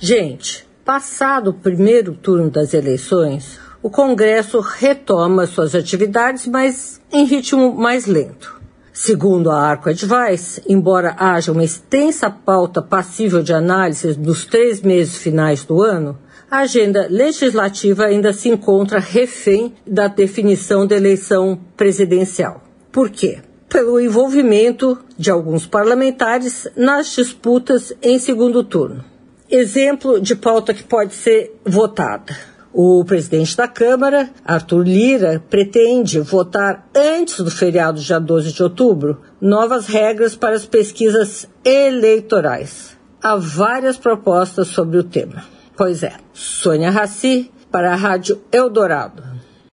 Gente, passado o primeiro turno das eleições, o Congresso retoma suas atividades, mas em ritmo mais lento. Segundo a Arco Advice, embora haja uma extensa pauta passível de análise nos três meses finais do ano, a agenda legislativa ainda se encontra refém da definição da eleição presidencial. Por quê? Pelo envolvimento de alguns parlamentares nas disputas em segundo turno. Exemplo de pauta que pode ser votada. O presidente da Câmara, Arthur Lira, pretende votar antes do feriado dia 12 de outubro novas regras para as pesquisas eleitorais. Há várias propostas sobre o tema. Pois é, Sônia Raci para a Rádio Eldorado.